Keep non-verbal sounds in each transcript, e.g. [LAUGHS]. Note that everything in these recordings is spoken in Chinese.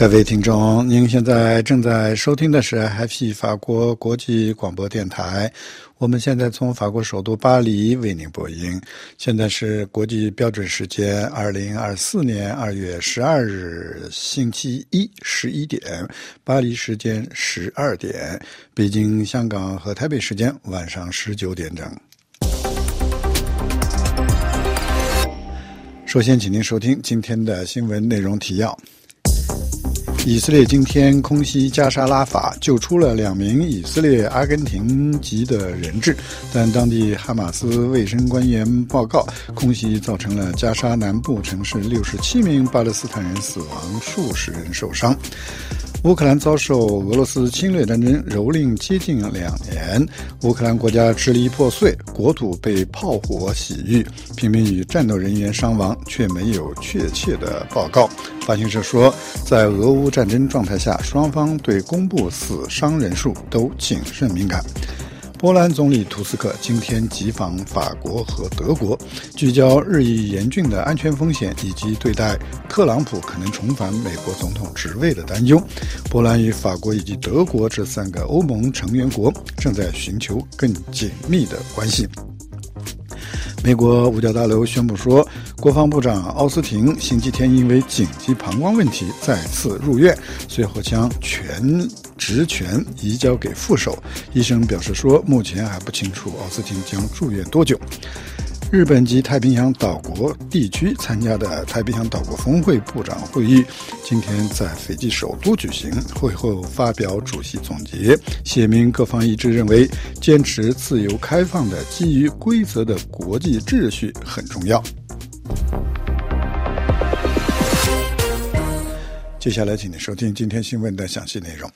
各位听众，您现在正在收听的是 Happy 法国国际广播电台。我们现在从法国首都巴黎为您播音。现在是国际标准时间二零二四年二月十二日星期一十一点，巴黎时间十二点，北京、香港和台北时间晚上十九点整。首先，请您收听今天的新闻内容提要。以色列今天空袭加沙拉法，救出了两名以色列阿根廷籍的人质，但当地哈马斯卫生官员报告，空袭造成了加沙南部城市六十七名巴勒斯坦人死亡，数十人受伤。乌克兰遭受俄罗斯侵略战争蹂躏接近两年，乌克兰国家支离破碎，国土被炮火洗浴，平民与战斗人员伤亡，却没有确切的报告。法新社说，在俄乌战争状态下，双方对公布死伤人数都谨慎敏感。波兰总理图斯克今天急访法国和德国，聚焦日益严峻的安全风险以及对待特朗普可能重返美国总统职位的担忧。波兰与法国以及德国这三个欧盟成员国正在寻求更紧密的关系。美国五角大楼宣布说，国防部长奥斯汀星期天因为紧急膀胱问题再次入院，随后将全职权移交给副手。医生表示说，目前还不清楚奥斯汀将住院多久。日本及太平洋岛国地区参加的太平洋岛国峰会部长会议，今天在斐济首都举行。会后发表主席总结，写明各方一致认为，坚持自由开放的基于规则的国际秩序很重要。接下来，请您收听今天新闻的详细内容。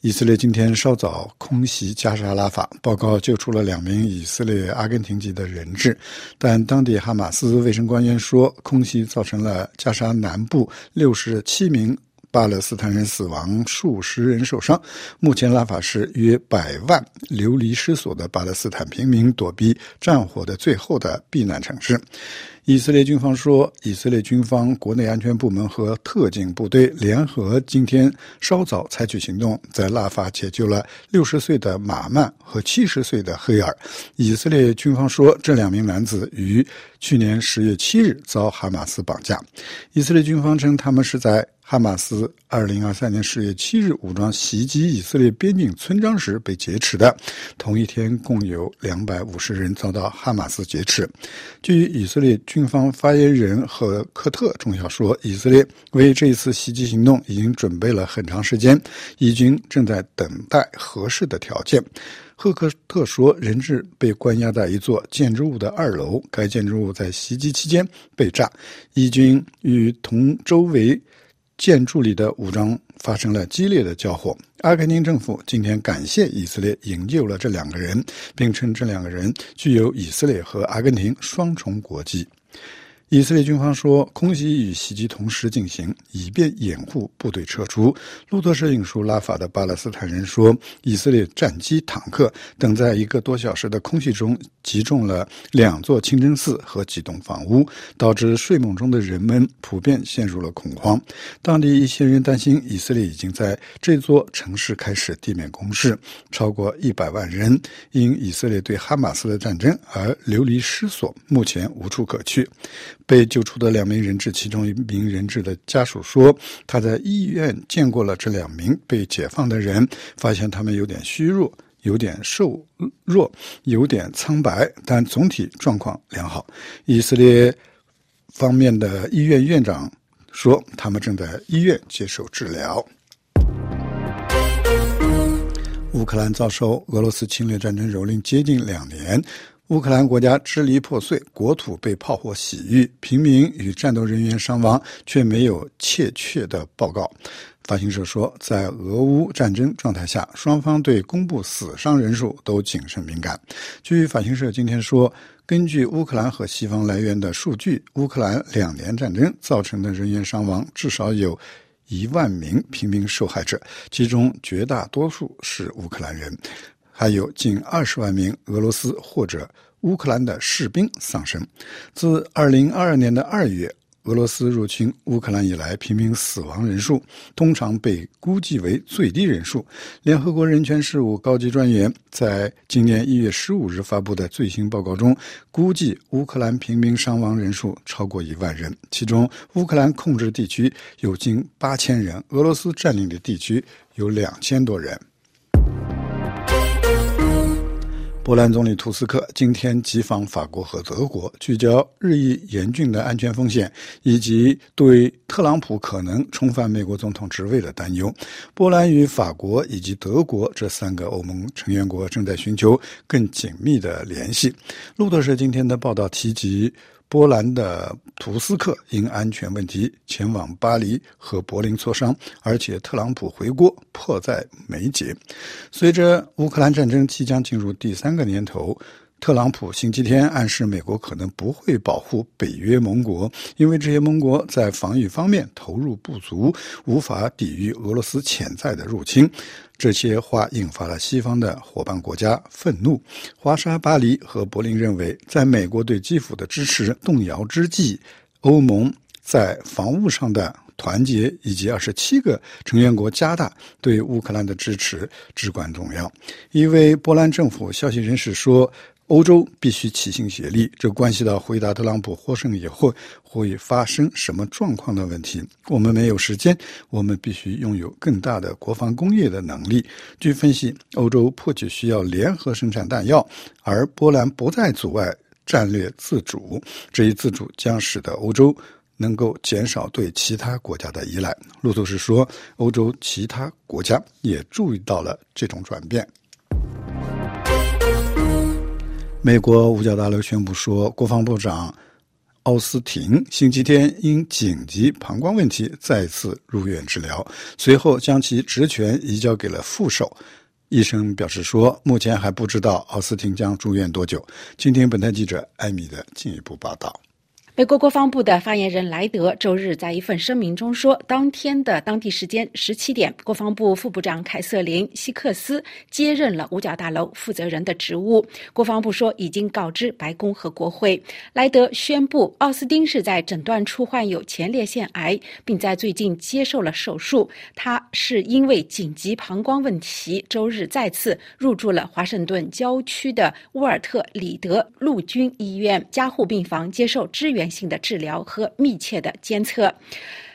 以色列今天稍早空袭加沙拉法，报告救出了两名以色列阿根廷籍的人质，但当地哈马斯卫生官员说，空袭造成了加沙南部六十七名巴勒斯坦人死亡，数十人受伤。目前，拉法是约百万流离失所的巴勒斯坦平民躲避战火的最后的避难城市。以色列军方说，以色列军方国内安全部门和特警部队联合今天稍早采取行动，在拉法解救了六十岁的马曼和七十岁的黑尔。以色列军方说，这两名男子于去年十月七日遭哈马斯绑架。以色列军方称，他们是在。哈马斯二零二三年十月七日武装袭击以色列边境村庄时被劫持的。同一天，共有两百五十人遭到哈马斯劫持。据以色列军方发言人赫克特中校说，以色列为这一次袭击行动已经准备了很长时间，以军正在等待合适的条件。赫克特说，人质被关押在一座建筑物的二楼，该建筑物在袭击期间被炸，伊军与同周围。建筑里的武装发生了激烈的交火。阿根廷政府今天感谢以色列营救了这两个人，并称这两个人具有以色列和阿根廷双重国籍。以色列军方说，空袭与袭击同时进行，以便掩护部队撤出。路透社引述拉法的巴勒斯坦人说，以色列战机、坦克等在一个多小时的空袭中击中了两座清真寺和几栋房屋，导致睡梦中的人们普遍陷入了恐慌。当地一些人担心，以色列已经在这座城市开始地面攻势，超过一百万人因以色列对哈马斯的战争而流离失所，目前无处可去。被救出的两名人质，其中一名人质的家属说，他在医院见过了这两名被解放的人，发现他们有点虚弱，有点瘦弱，有点苍白，但总体状况良好。以色列方面的医院院长说，他们正在医院接受治疗。乌克兰遭受俄罗斯侵略战争蹂躏接近两年。乌克兰国家支离破碎，国土被炮火洗浴，平民与战斗人员伤亡，却没有确切的报告。法新社说，在俄乌战争状态下，双方对公布死伤人数都谨慎敏感。据法新社今天说，根据乌克兰和西方来源的数据，乌克兰两年战争造成的人员伤亡至少有一万名平民受害者，其中绝大多数是乌克兰人。还有近二十万名俄罗斯或者乌克兰的士兵丧生。自二零二二年的二月，俄罗斯入侵乌克兰以来平民死亡人数通常被估计为最低人数。联合国人权事务高级专员在今年一月十五日发布的最新报告中，估计乌克兰平民伤亡人数超过一万人，其中乌克兰控制地区有近八千人，俄罗斯占领的地区有两千多人。波兰总理图斯克今天急访法国和德国，聚焦日益严峻的安全风险以及对特朗普可能重返美国总统职位的担忧。波兰与法国以及德国这三个欧盟成员国正在寻求更紧密的联系。路透社今天的报道提及。波兰的图斯克因安全问题前往巴黎和柏林磋商，而且特朗普回国迫在眉睫。随着乌克兰战争即将进入第三个年头。特朗普星期天暗示，美国可能不会保护北约盟国，因为这些盟国在防御方面投入不足，无法抵御俄罗斯潜在的入侵。这些话引发了西方的伙伴国家愤怒。华沙、巴黎和柏林认为，在美国对基辅的支持动摇之际，欧盟在防务上的团结以及二十七个成员国加大对乌克兰的支持至关重要。一位波兰政府消息人士说。欧洲必须齐心协力，这关系到回答特朗普获胜以后会发生什么状况的问题。我们没有时间，我们必须拥有更大的国防工业的能力。据分析，欧洲迫切需要联合生产弹药，而波兰不再阻碍战略自主。这一自主将使得欧洲能够减少对其他国家的依赖。路透社说，欧洲其他国家也注意到了这种转变。美国五角大楼宣布说，国防部长奥斯汀星期天因紧急膀胱问题再次入院治疗，随后将其职权移交给了副手。医生表示说，目前还不知道奥斯汀将住院多久。今天，本台记者艾米的进一步报道。美国国防部的发言人莱德周日在一份声明中说，当天的当地时间十七点，国防部副部长凯瑟琳·希克斯接任了五角大楼负责人的职务。国防部说，已经告知白宫和国会。莱德宣布，奥斯汀是在诊断出患有前列腺癌，并在最近接受了手术。他是因为紧急膀胱问题，周日再次入住了华盛顿郊区的沃尔特里德陆军医院加护病房，接受支援。性的治疗和密切的监测。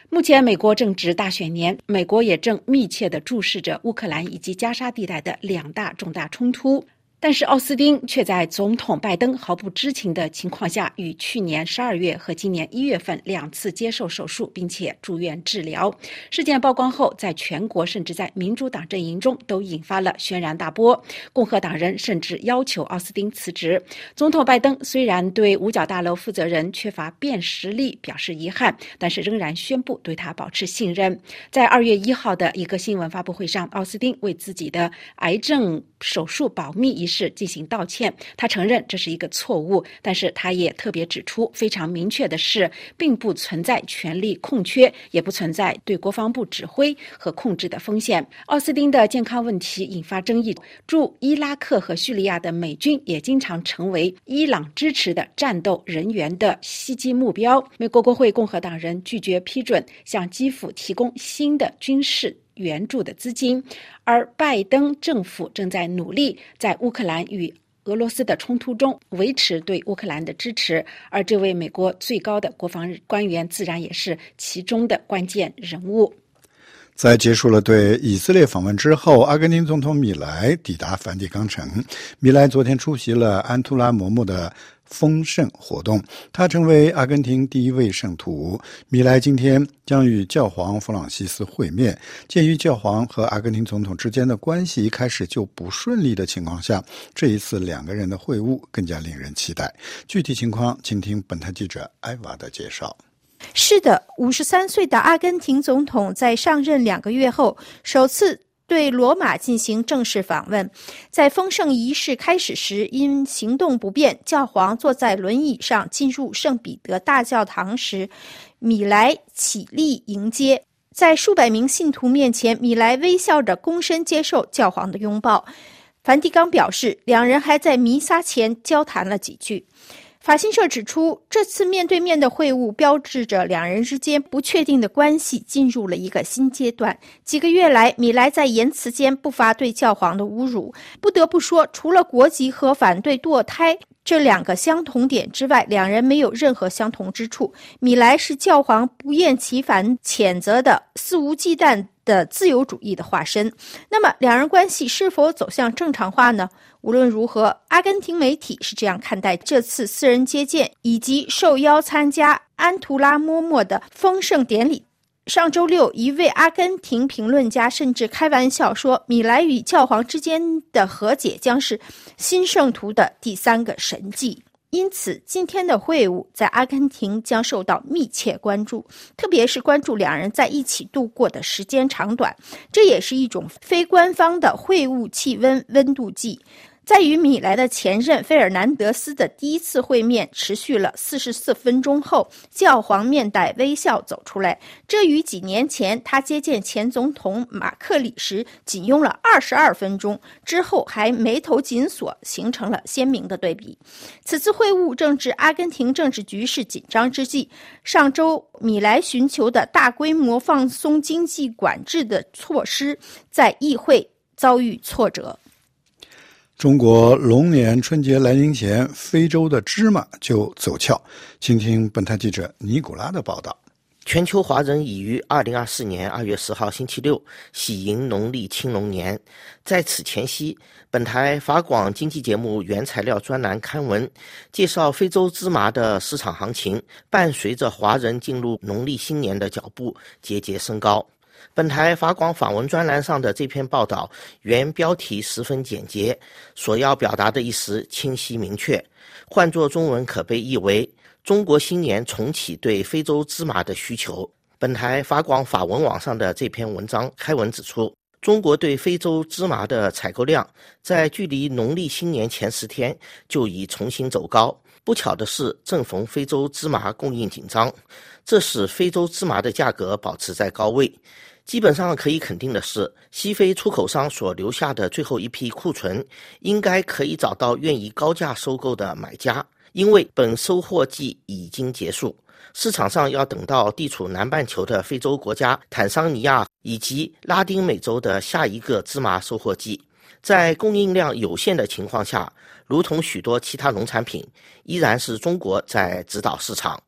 目前，美国正值大选年，美国也正密切的注视着乌克兰以及加沙地带的两大重大冲突。但是奥斯汀却在总统拜登毫不知情的情况下，于去年十二月和今年一月份两次接受手术，并且住院治疗。事件曝光后，在全国甚至在民主党阵营中都引发了轩然大波。共和党人甚至要求奥斯汀辞职。总统拜登虽然对五角大楼负责人缺乏辨识力表示遗憾，但是仍然宣布对他保持信任。在二月一号的一个新闻发布会上，奥斯汀为自己的癌症手术保密一。是进行道歉，他承认这是一个错误，但是他也特别指出，非常明确的是，并不存在权力空缺，也不存在对国防部指挥和控制的风险。奥斯汀的健康问题引发争议，驻伊拉克和叙利亚的美军也经常成为伊朗支持的战斗人员的袭击目标。美国国会共和党人拒绝批准向基辅提供新的军事。援助的资金，而拜登政府正在努力在乌克兰与俄罗斯的冲突中维持对乌克兰的支持，而这位美国最高的国防官员自然也是其中的关键人物。在结束了对以色列访问之后，阿根廷总统米莱抵达梵蒂冈城。米莱昨天出席了安图拉嬷嬷的。丰盛活动，他成为阿根廷第一位圣徒。米莱今天将与教皇弗朗西斯会面。鉴于教皇和阿根廷总统之间的关系一开始就不顺利的情况下，这一次两个人的会晤更加令人期待。具体情况，请听本台记者艾娃的介绍。是的，五十三岁的阿根廷总统在上任两个月后，首次。对罗马进行正式访问，在丰盛仪式开始时，因行动不便，教皇坐在轮椅上进入圣彼得大教堂时，米莱起立迎接。在数百名信徒面前，米莱微笑着躬身接受教皇的拥抱。梵蒂冈表示，两人还在弥撒前交谈了几句。法新社指出，这次面对面的会晤标志着两人之间不确定的关系进入了一个新阶段。几个月来，米莱在言辞间不乏对教皇的侮辱。不得不说，除了国籍和反对堕胎这两个相同点之外，两人没有任何相同之处。米莱是教皇不厌其烦谴责的肆无忌惮的自由主义的化身。那么，两人关系是否走向正常化呢？无论如何，阿根廷媒体是这样看待这次私人接见以及受邀参加安图拉莫莫的丰盛典礼。上周六，一位阿根廷评论家甚至开玩笑说，米莱与教皇之间的和解将是新圣徒的第三个神迹。因此，今天的会晤在阿根廷将受到密切关注，特别是关注两人在一起度过的时间长短。这也是一种非官方的会晤气温温度计。在与米莱的前任费尔南德斯的第一次会面持续了四十四分钟后，教皇面带微笑走出来。这与几年前他接见前总统马克里时仅用了二十二分钟，之后还眉头紧锁，形成了鲜明的对比。此次会晤正值阿根廷政治局势紧张之际。上周，米莱寻求的大规模放松经济管制的措施，在议会遭遇挫折。中国龙年春节来临前，非洲的芝麻就走俏。请听本台记者尼古拉的报道。全球华人已于二零二四年二月十号星期六喜迎农历青龙年。在此前夕，本台法广经济节目原材料专栏刊文介绍非洲芝麻的市场行情，伴随着华人进入农历新年的脚步节节升高。本台法广访问专栏上的这篇报道，原标题十分简洁，所要表达的意思清晰明确。换作中文，可被译为“中国新年重启对非洲芝麻的需求”。本台法广法文网上的这篇文章开文指出，中国对非洲芝麻的采购量在距离农历新年前十天就已重新走高。不巧的是，正逢非洲芝麻供应紧张，这使非洲芝麻的价格保持在高位。基本上可以肯定的是，西非出口商所留下的最后一批库存，应该可以找到愿意高价收购的买家。因为本收获季已经结束，市场上要等到地处南半球的非洲国家坦桑尼亚以及拉丁美洲的下一个芝麻收获季。在供应量有限的情况下，如同许多其他农产品，依然是中国在指导市场。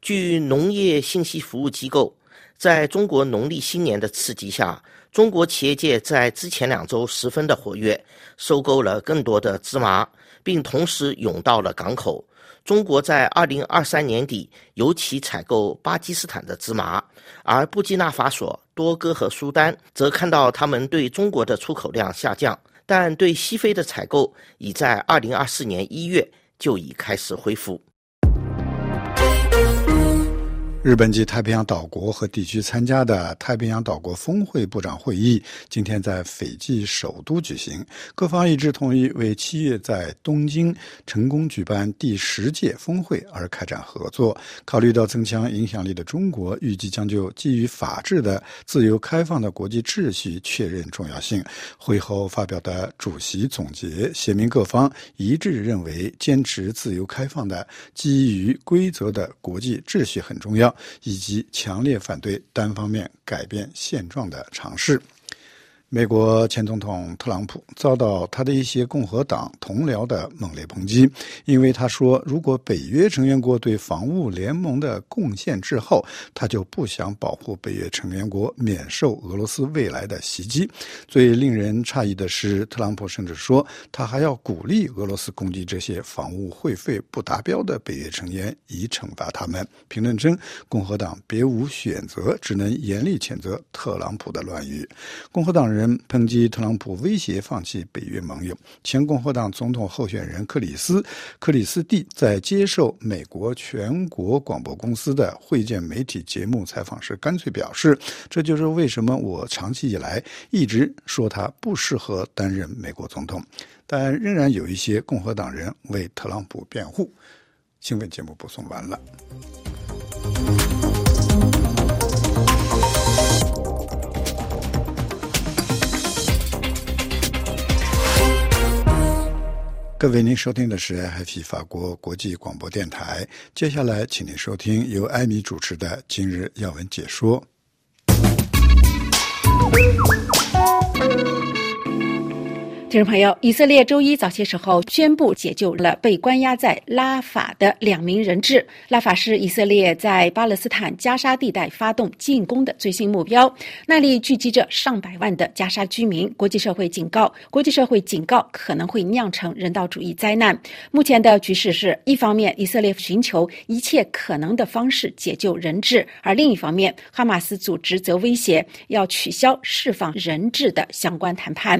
据农业信息服务机构。在中国农历新年的刺激下，中国企业界在之前两周十分的活跃，收购了更多的芝麻，并同时涌到了港口。中国在二零二三年底尤其采购巴基斯坦的芝麻，而布基纳法索、多哥和苏丹则看到他们对中国的出口量下降，但对西非的采购已在二零二四年一月就已开始恢复。日本及太平洋岛国和地区参加的太平洋岛国峰会部长会议今天在斐济首都举行，各方一致同意为七月在东京成功举办第十届峰会而开展合作。考虑到增强影响力的中国，预计将就基于法治的自由开放的国际秩序确认重要性。会后发表的主席总结写明，各方一致认为坚持自由开放的基于规则的国际秩序很重要。以及强烈反对单方面改变现状的尝试。美国前总统特朗普遭到他的一些共和党同僚的猛烈抨击，因为他说，如果北约成员国对防务联盟的贡献滞后，他就不想保护北约成员国免受俄罗斯未来的袭击。最令人诧异的是，特朗普甚至说，他还要鼓励俄罗斯攻击这些防务会费不达标的北约成员，以惩罚他们。评论称，共和党别无选择，只能严厉谴责特朗普的乱语。共和党人。人抨击特朗普威胁放弃北约盟友。前共和党总统候选人克里斯·克里斯蒂在接受美国全国广播公司的会见媒体节目采访时，干脆表示：“这就是为什么我长期以来一直说他不适合担任美国总统。”但仍然有一些共和党人为特朗普辩护。新闻节目播送完了。各位，您收听的是 FI 法国国际广播电台。接下来，请您收听由艾米主持的《今日要闻解说》。听众朋友，以色列周一早些时候宣布解救了被关押在拉法的两名人质。拉法是以色列在巴勒斯坦加沙地带发动进攻的最新目标，那里聚集着上百万的加沙居民。国际社会警告，国际社会警告可能会酿成人道主义灾难。目前的局势是一方面，以色列寻求一切可能的方式解救人质，而另一方面，哈马斯组织则威胁要取消释放人质的相关谈判。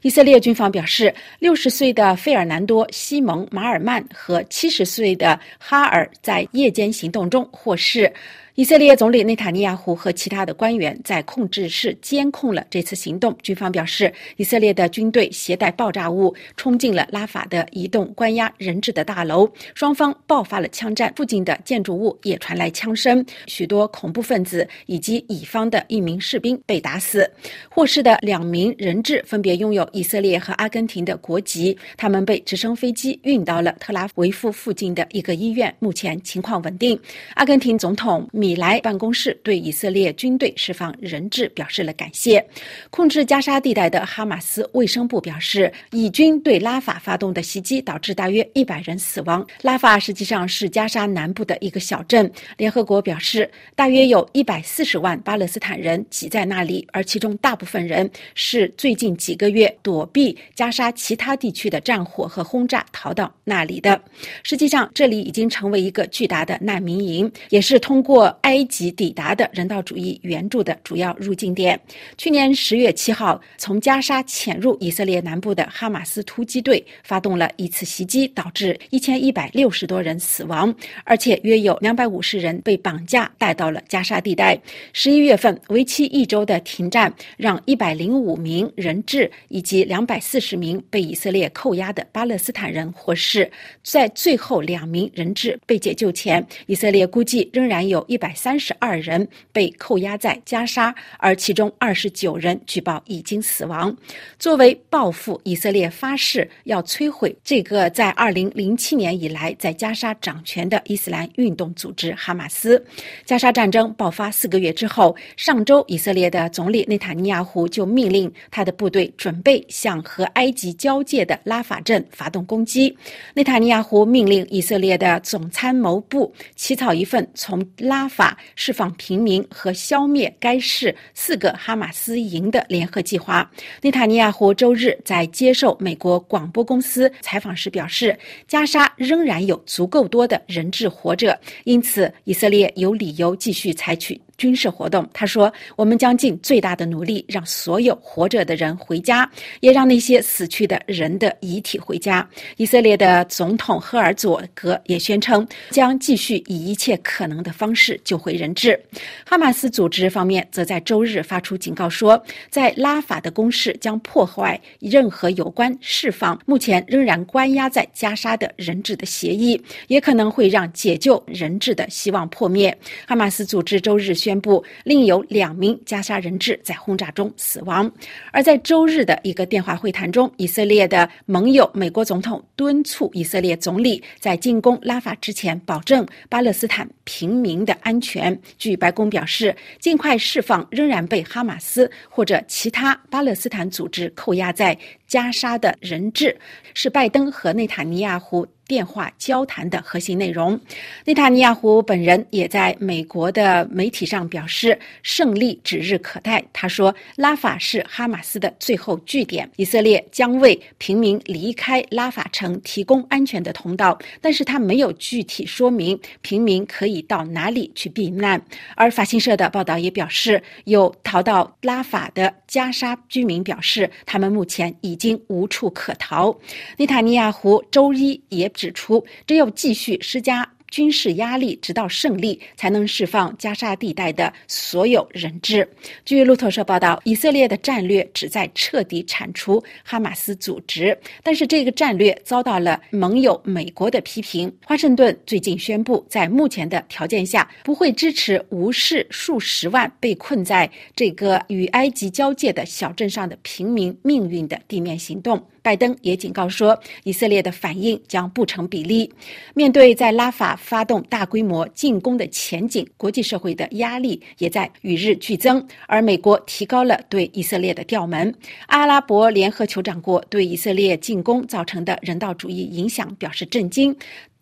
以色列。军方表示，六十岁的费尔南多·西蒙·马尔曼和七十岁的哈尔在夜间行动中获释。以色列总理内塔尼亚胡和其他的官员在控制室监控了这次行动。军方表示，以色列的军队携带爆炸物冲进了拉法的一栋关押人质的大楼，双方爆发了枪战，附近的建筑物也传来枪声，许多恐怖分子以及乙方的一名士兵被打死。获释的两名人质分别拥有以色列和阿根廷的国籍，他们被直升飞机运到了特拉维夫附近的一个医院，目前情况稳定。阿根廷总统。米莱办公室对以色列军队释放人质表示了感谢。控制加沙地带的哈马斯卫生部表示，以军对拉法发动的袭击导致大约一百人死亡。拉法实际上是加沙南部的一个小镇。联合国表示，大约有一百四十万巴勒斯坦人挤在那里，而其中大部分人是最近几个月躲避加沙其他地区的战火和轰炸逃到那里的。实际上，这里已经成为一个巨大的难民营，也是通过。埃及抵达的人道主义援助的主要入境点。去年十月七号，从加沙潜入以色列南部的哈马斯突击队发动了一次袭击，导致一千一百六十多人死亡，而且约有两百五十人被绑架带到了加沙地带。十一月份，为期一周的停战让一百零五名人质以及两百四十名被以色列扣押的巴勒斯坦人获释。在最后两名人质被解救前，以色列估计仍然有一百。百三十二人被扣押在加沙，而其中二十九人据报已经死亡。作为报复，以色列发誓要摧毁这个在二零零七年以来在加沙掌权的伊斯兰运动组织哈马斯。加沙战争爆发四个月之后，上周以色列的总理内塔尼亚胡就命令他的部队准备向和埃及交界的拉法镇发动攻击。内塔尼亚胡命令以色列的总参谋部起草一份从拉。法释放平民和消灭该市四个哈马斯营的联合计划。内塔尼亚胡周日在接受美国广播公司采访时表示，加沙仍然有足够多的人质活着，因此以色列有理由继续采取。军事活动，他说：“我们将尽最大的努力，让所有活着的人回家，也让那些死去的人的遗体回家。”以色列的总统赫尔佐格也宣称，将继续以一切可能的方式救回人质。哈马斯组织方面则在周日发出警告说，在拉法的攻势将破坏任何有关释放目前仍然关押在加沙的人质的协议，也可能会让解救人质的希望破灭。哈马斯组织周日。宣宣布另有两名加沙人质在轰炸中死亡。而在周日的一个电话会谈中，以色列的盟友美国总统敦促以色列总理在进攻拉法之前保证巴勒斯坦平民的安全。据白宫表示，尽快释放仍然被哈马斯或者其他巴勒斯坦组织扣押在加沙的人质，是拜登和内塔尼亚胡。电话交谈的核心内容。内塔尼亚胡本人也在美国的媒体上表示，胜利指日可待。他说：“拉法是哈马斯的最后据点，以色列将为平民离开拉法城提供安全的通道，但是他没有具体说明平民可以到哪里去避难。”而法新社的报道也表示，有逃到拉法的加沙居民表示，他们目前已经无处可逃。内塔尼亚胡周一也。指出，只有继续施加军事压力，直到胜利，才能释放加沙地带的所有人质。据路透社报道，以色列的战略旨在彻底铲除哈马斯组织，但是这个战略遭到了盟友美国的批评。华盛顿最近宣布，在目前的条件下，不会支持无视数十万被困在这个与埃及交界的小镇上的平民命运的地面行动。拜登也警告说，以色列的反应将不成比例。面对在拉法发动大规模进攻的前景，国际社会的压力也在与日俱增，而美国提高了对以色列的调门。阿拉伯联合酋长国对以色列进攻造成的人道主义影响表示震惊。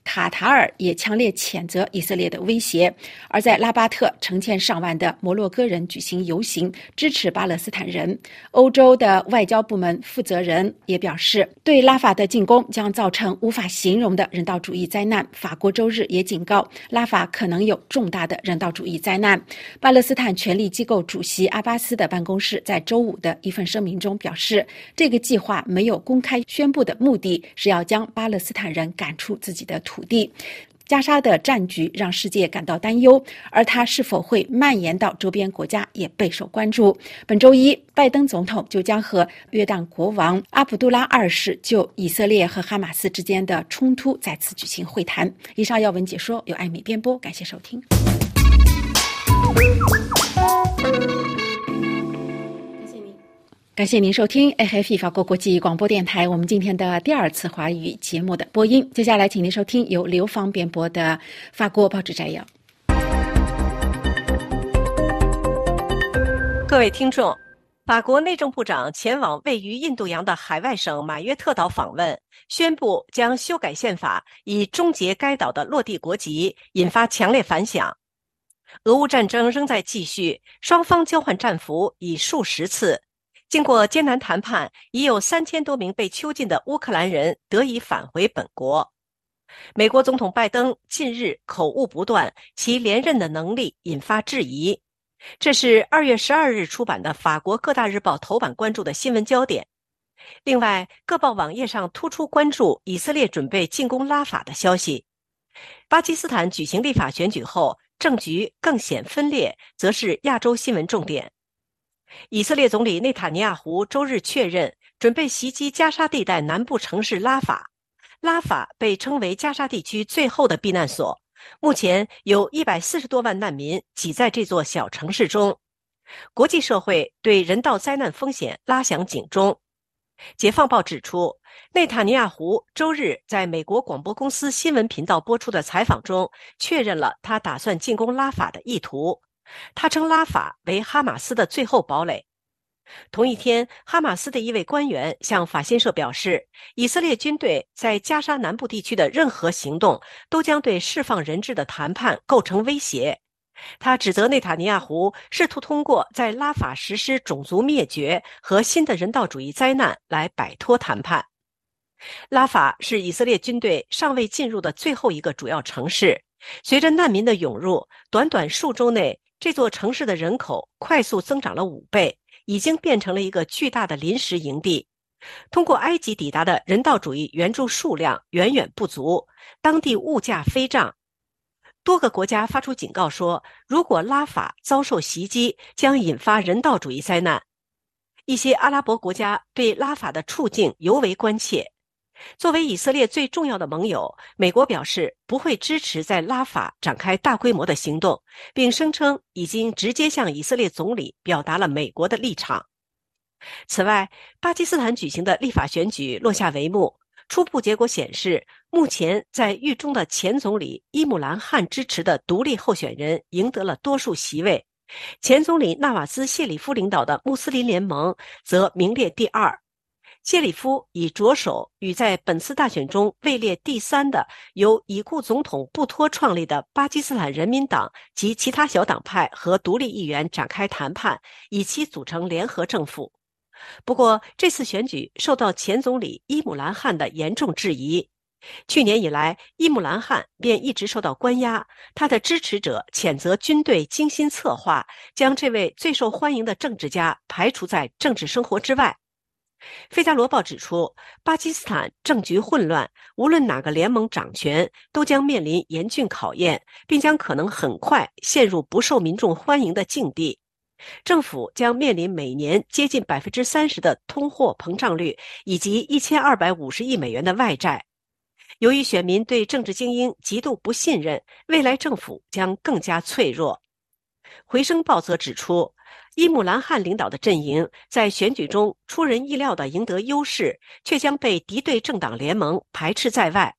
卡塔尔也强烈谴责以色列的威胁，而在拉巴特，成千上万的摩洛哥人举行游行，支持巴勒斯坦人。欧洲的外交部门负责人也表示，对拉法的进攻将造成无法形容的人道主义灾难。法国周日也警告，拉法可能有重大的人道主义灾难。巴勒斯坦权力机构主席阿巴斯的办公室在周五的一份声明中表示，这个计划没有公开宣布的目的是要将巴勒斯坦人赶出自己的土。土地，加沙的战局让世界感到担忧，而它是否会蔓延到周边国家也备受关注。本周一，拜登总统就将和约旦国王阿卜杜拉二世就以色列和哈马斯之间的冲突再次举行会谈。以上要闻解说由艾米编播，感谢收听。感谢您收听 AFP 法国国际广播电台。我们今天的第二次华语节目的播音，接下来请您收听由刘芳编播的法国报纸摘要。各位听众，法国内政部长前往位于印度洋的海外省马约特岛访问，宣布将修改宪法以终结该岛的落地国籍，引发强烈反响。俄乌战争仍在继续，双方交换战俘已数十次。经过艰难谈判，已有三千多名被囚禁的乌克兰人得以返回本国。美国总统拜登近日口误不断，其连任的能力引发质疑。这是二月十二日出版的法国各大日报头版关注的新闻焦点。另外，各报网页上突出关注以色列准备进攻拉法的消息。巴基斯坦举行立法选举后，政局更显分裂，则是亚洲新闻重点。以色列总理内塔尼亚胡周日确认，准备袭击加沙地带南部城市拉法。拉法被称为加沙地区最后的避难所，目前有一百四十多万难民挤在这座小城市中。国际社会对人道灾难风险拉响警钟。解放报指出，内塔尼亚胡周日在美国广播公司新闻频道播出的采访中，确认了他打算进攻拉法的意图。他称拉法为哈马斯的最后堡垒。同一天，哈马斯的一位官员向法新社表示，以色列军队在加沙南部地区的任何行动都将对释放人质的谈判构成威胁。他指责内塔尼亚胡试图通过在拉法实施种族灭绝和新的人道主义灾难来摆脱谈判。拉法是以色列军队尚未进入的最后一个主要城市。随着难民的涌入，短短数周内。这座城市的人口快速增长了五倍，已经变成了一个巨大的临时营地。通过埃及抵达的人道主义援助数量远远不足，当地物价飞涨。多个国家发出警告说，如果拉法遭受袭击，将引发人道主义灾难。一些阿拉伯国家对拉法的处境尤为关切。作为以色列最重要的盟友，美国表示不会支持在拉法展开大规模的行动，并声称已经直接向以色列总理表达了美国的立场。此外，巴基斯坦举行的立法选举落下帷幕，初步结果显示，目前在狱中的前总理伊姆兰汗支持的独立候选人赢得了多数席位，前总理纳瓦兹谢里夫领导的穆斯林联盟则名列第二。谢里夫已着手与在本次大选中位列第三的由已故总统布托创立的巴基斯坦人民党及其他小党派和独立议员展开谈判，以期组成联合政府。不过，这次选举受到前总理伊姆兰汗的严重质疑。去年以来，伊姆兰汗便一直受到关押，他的支持者谴责军队精心策划，将这位最受欢迎的政治家排除在政治生活之外。《费加罗报》指出，巴基斯坦政局混乱，无论哪个联盟掌权，都将面临严峻考验，并将可能很快陷入不受民众欢迎的境地。政府将面临每年接近百分之三十的通货膨胀率，以及一千二百五十亿美元的外债。由于选民对政治精英极度不信任，未来政府将更加脆弱。《回声报》则指出。伊姆兰汗领导的阵营在选举中出人意料地赢得优势，却将被敌对政党联盟排斥在外。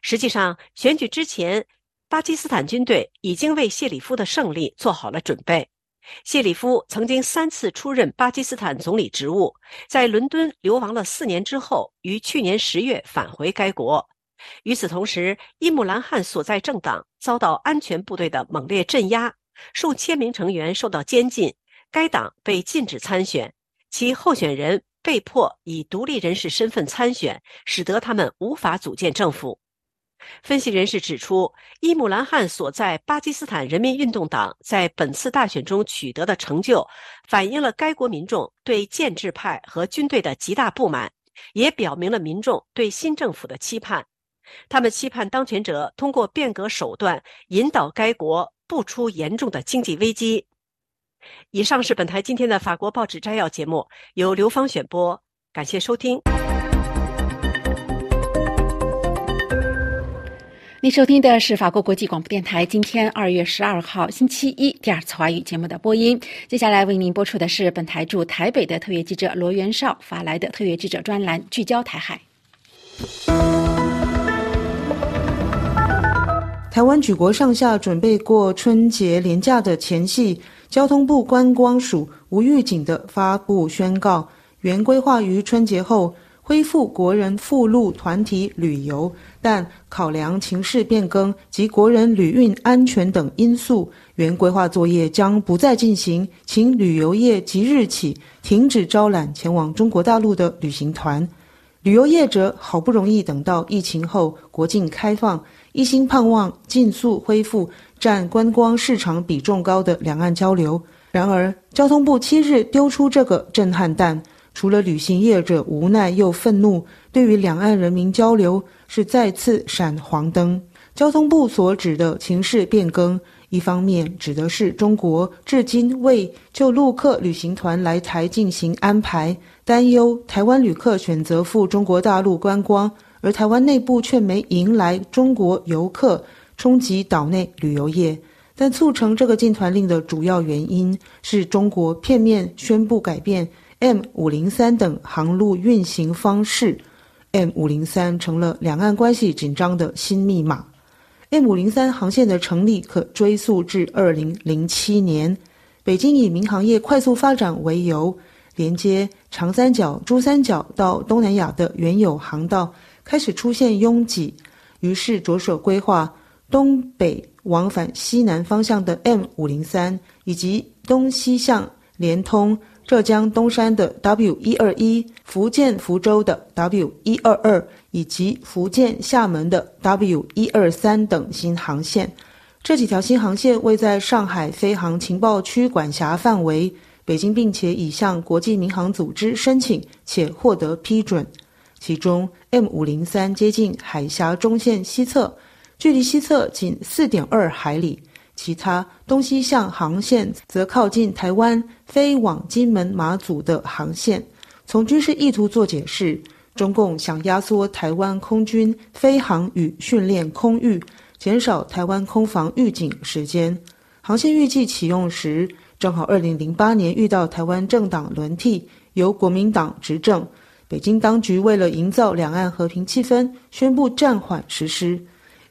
实际上，选举之前，巴基斯坦军队已经为谢里夫的胜利做好了准备。谢里夫曾经三次出任巴基斯坦总理职务，在伦敦流亡了四年之后，于去年十月返回该国。与此同时，伊姆兰汗所在政党遭到安全部队的猛烈镇压，数千名成员受到监禁，该党被禁止参选，其候选人被迫以独立人士身份参选，使得他们无法组建政府。分析人士指出，伊姆兰汗所在巴基斯坦人民运动党在本次大选中取得的成就，反映了该国民众对建制派和军队的极大不满，也表明了民众对新政府的期盼。他们期盼当权者通过变革手段引导该国不出严重的经济危机。以上是本台今天的法国报纸摘要节目，由刘芳选播，感谢收听。您收听的是法国国际广播电台今天二月十二号星期一第二次华语节目的播音。接下来为您播出的是本台驻台北的特约记者罗元绍发来的特约记者专栏，聚焦台海。台湾举国上下准备过春节连假的前夕，交通部观光署无预警的发布宣告，原规划于春节后。恢复国人赴陆团体旅游，但考量情势变更及国人旅运安全等因素，原规划作业将不再进行，请旅游业即日起停止招揽前往中国大陆的旅行团。旅游业者好不容易等到疫情后国境开放，一心盼望尽速恢复占观光市场比重高的两岸交流。然而，交通部七日丢出这个震撼弹。除了旅行业者无奈又愤怒，对于两岸人民交流是再次闪黄灯。交通部所指的情势变更，一方面指的是中国至今未就陆客旅行团来台进行安排，担忧台湾旅客选择赴中国大陆观光，而台湾内部却没迎来中国游客，冲击岛内旅游业。但促成这个禁团令的主要原因是中国片面宣布改变。M 五零三等航路运行方式，M 五零三成了两岸关系紧张的新密码。M 五零三航线的成立可追溯至二零零七年，北京以民航业快速发展为由，连接长三角、珠三角到东南亚的原有航道开始出现拥挤，于是着手规划东北往返西南方向的 M 五零三，以及东西向连通。浙江东山的 W 一二一、福建福州的 W 一二二以及福建厦门的 W 一二三等新航线，这几条新航线位在上海飞航情报区管辖范围。北京并且已向国际民航组织申请且获得批准。其中 M 五零三接近海峡中线西侧，距离西侧仅四点二海里。其他东西向航线则靠近台湾飞往金门、马祖的航线。从军事意图做解释，中共想压缩台湾空军飞航与训练空域，减少台湾空防预警时间。航线预计启用时，正好二零零八年遇到台湾政党轮替，由国民党执政。北京当局为了营造两岸和平气氛，宣布暂缓实施。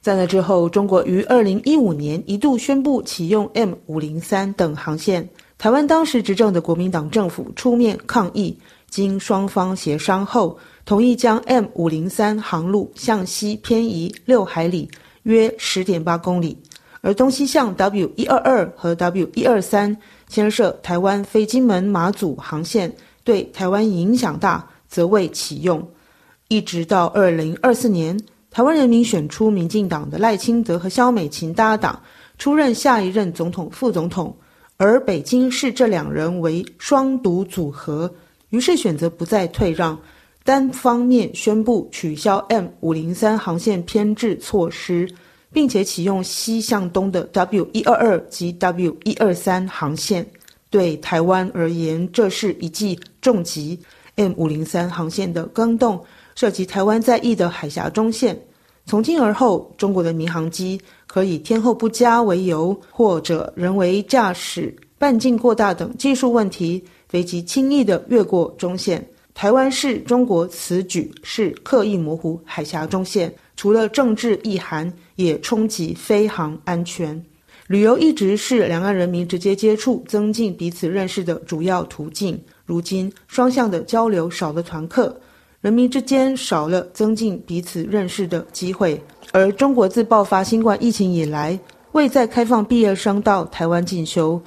在那之后，中国于二零一五年一度宣布启用 M 五零三等航线。台湾当时执政的国民党政府出面抗议，经双方协商后，同意将 M 五零三航路向西偏移六海里，约十点八公里。而东西向 W 一二二和 W 一二三牵涉台湾飞金门、马祖航线，对台湾影响大，则未启用。一直到二零二四年。台湾人民选出民进党的赖清德和萧美琴搭档出任下一任总统、副总统，而北京视这两人为双独组合，于是选择不再退让，单方面宣布取消 M 五零三航线偏置措施，并且启用西向东的 W 一二二及 W 一二三航线。对台湾而言，这是一记重击。M 五零三航线的更动。涉及台湾在役的海峡中线，从今而后，中国的民航机可以天候不佳为由，或者人为驾驶半径过大等技术问题，飞机轻易地越过中线。台湾视中国此举是刻意模糊海峡中线，除了政治意涵，也冲击飞航安全。旅游一直是两岸人民直接接触、增进彼此认识的主要途径。如今，双向的交流少了团客，人民之间少了增进彼此认识的机会。而中国自爆发新冠疫情以来，未再开放毕业生到台湾进修，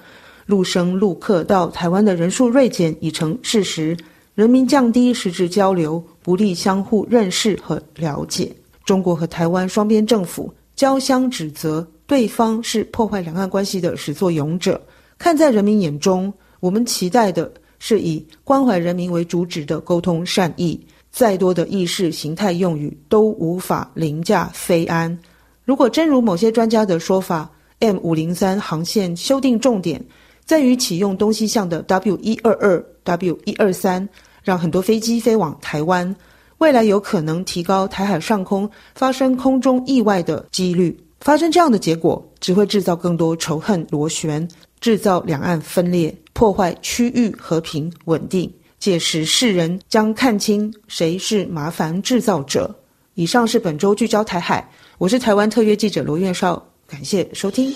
陆生陆客到台湾的人数锐减已成事实。人民降低实质交流，不利相互认识和了解。中国和台湾双边政府交相指责对方是破坏两岸关系的始作俑者。看在人民眼中，我们期待的是以关怀人民为主旨的沟通善意。再多的意识形态用语都无法凌驾非安。如果真如某些专家的说法，M 五零三航线修订重点在于启用东西向的 W 一二二。W 一二三让很多飞机飞往台湾，未来有可能提高台海上空发生空中意外的几率。发生这样的结果，只会制造更多仇恨螺旋，制造两岸分裂，破坏区域和平稳定。届时世人将看清谁是麻烦制造者。以上是本周聚焦台海，我是台湾特约记者罗月少，感谢收听。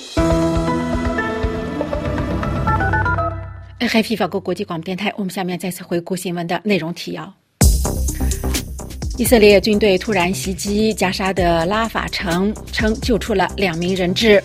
嗨皮法国国际广播电台，我们下面再次回顾新闻的内容提要。以色列军队突然袭击加沙的拉法城，称救出了两名人质。